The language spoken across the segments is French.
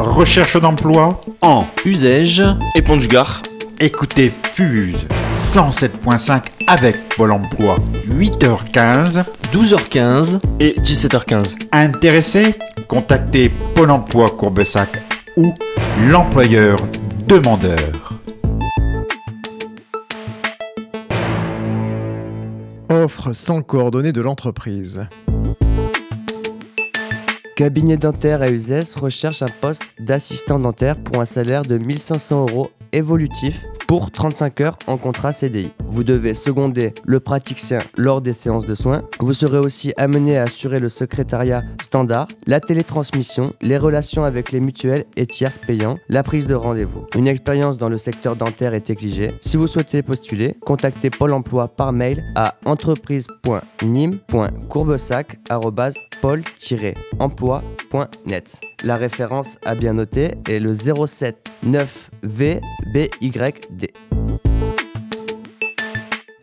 Recherche d'emploi En Usège et Pont du Gard. Écoutez Fuse 107.5 avec Pôle emploi. 8h15. 12h15 et 17h15. Intéressé Contactez Pôle emploi Courbesac ou l'employeur demandeur. Offre sans coordonnées de l'entreprise. Cabinet dentaire à Uzès recherche un poste d'assistant dentaire pour un salaire de 1500 euros évolutif pour 35 heures en contrat CDI. Vous devez seconder le praticien lors des séances de soins. Vous serez aussi amené à assurer le secrétariat standard, la télétransmission, les relations avec les mutuelles et tierces payants, la prise de rendez-vous. Une expérience dans le secteur dentaire est exigée. Si vous souhaitez postuler, contactez Pôle emploi par mail à entreprise.nim.courbesac.pôle-emploi.net. La référence à bien noter est le 07 9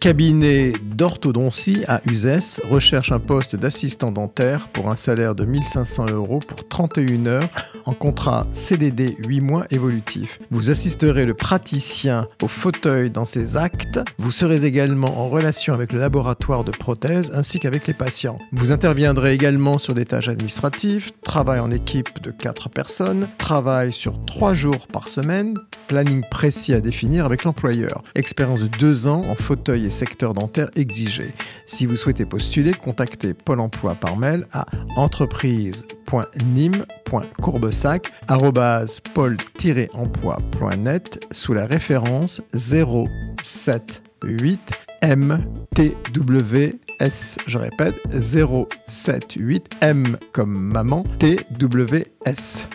Cabinet d'orthodontie à Uzès recherche un poste d'assistant dentaire pour un salaire de 1500 euros pour 31 heures en contrat CDD 8 mois évolutif. Vous assisterez le praticien au fauteuil dans ses actes. Vous serez également en relation avec le laboratoire de prothèses ainsi qu'avec les patients. Vous interviendrez également sur des tâches administratives, travail en équipe de 4 personnes, travail sur 3 jours par semaine, planning précis à définir avec l'employeur, expérience de 2 ans en fauteuil et secteur dentaire exigé. Si vous souhaitez postuler, contactez Pôle emploi par mail à entreprise.nim.courbesac.pôle-emploi.net sous la référence 078 MTWS. Je répète, 078 M comme maman, TWS.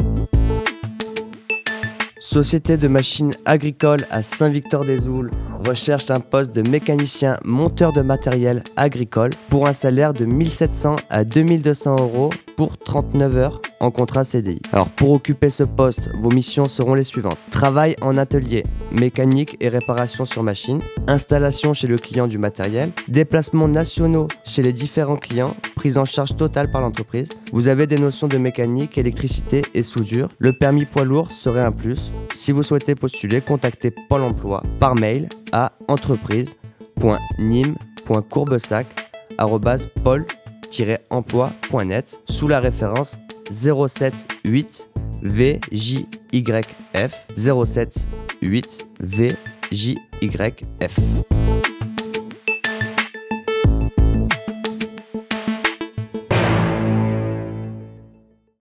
Société de machines agricoles à Saint-Victor-des-Oules recherche un poste de mécanicien monteur de matériel agricole pour un salaire de 1700 à 2200 euros pour 39 heures en contrat CDI. Alors pour occuper ce poste, vos missions seront les suivantes. Travail en atelier, mécanique et réparation sur machine, installation chez le client du matériel, déplacements nationaux chez les différents clients, prise en charge totale par l'entreprise. Vous avez des notions de mécanique, électricité et soudure. Le permis poids lourd serait un plus. Si vous souhaitez postuler, contactez Pôle emploi par mail à entreprise.nîmes.courbesac@pôle-emploi.net sous la référence 078 VJYF 07 8VJYF.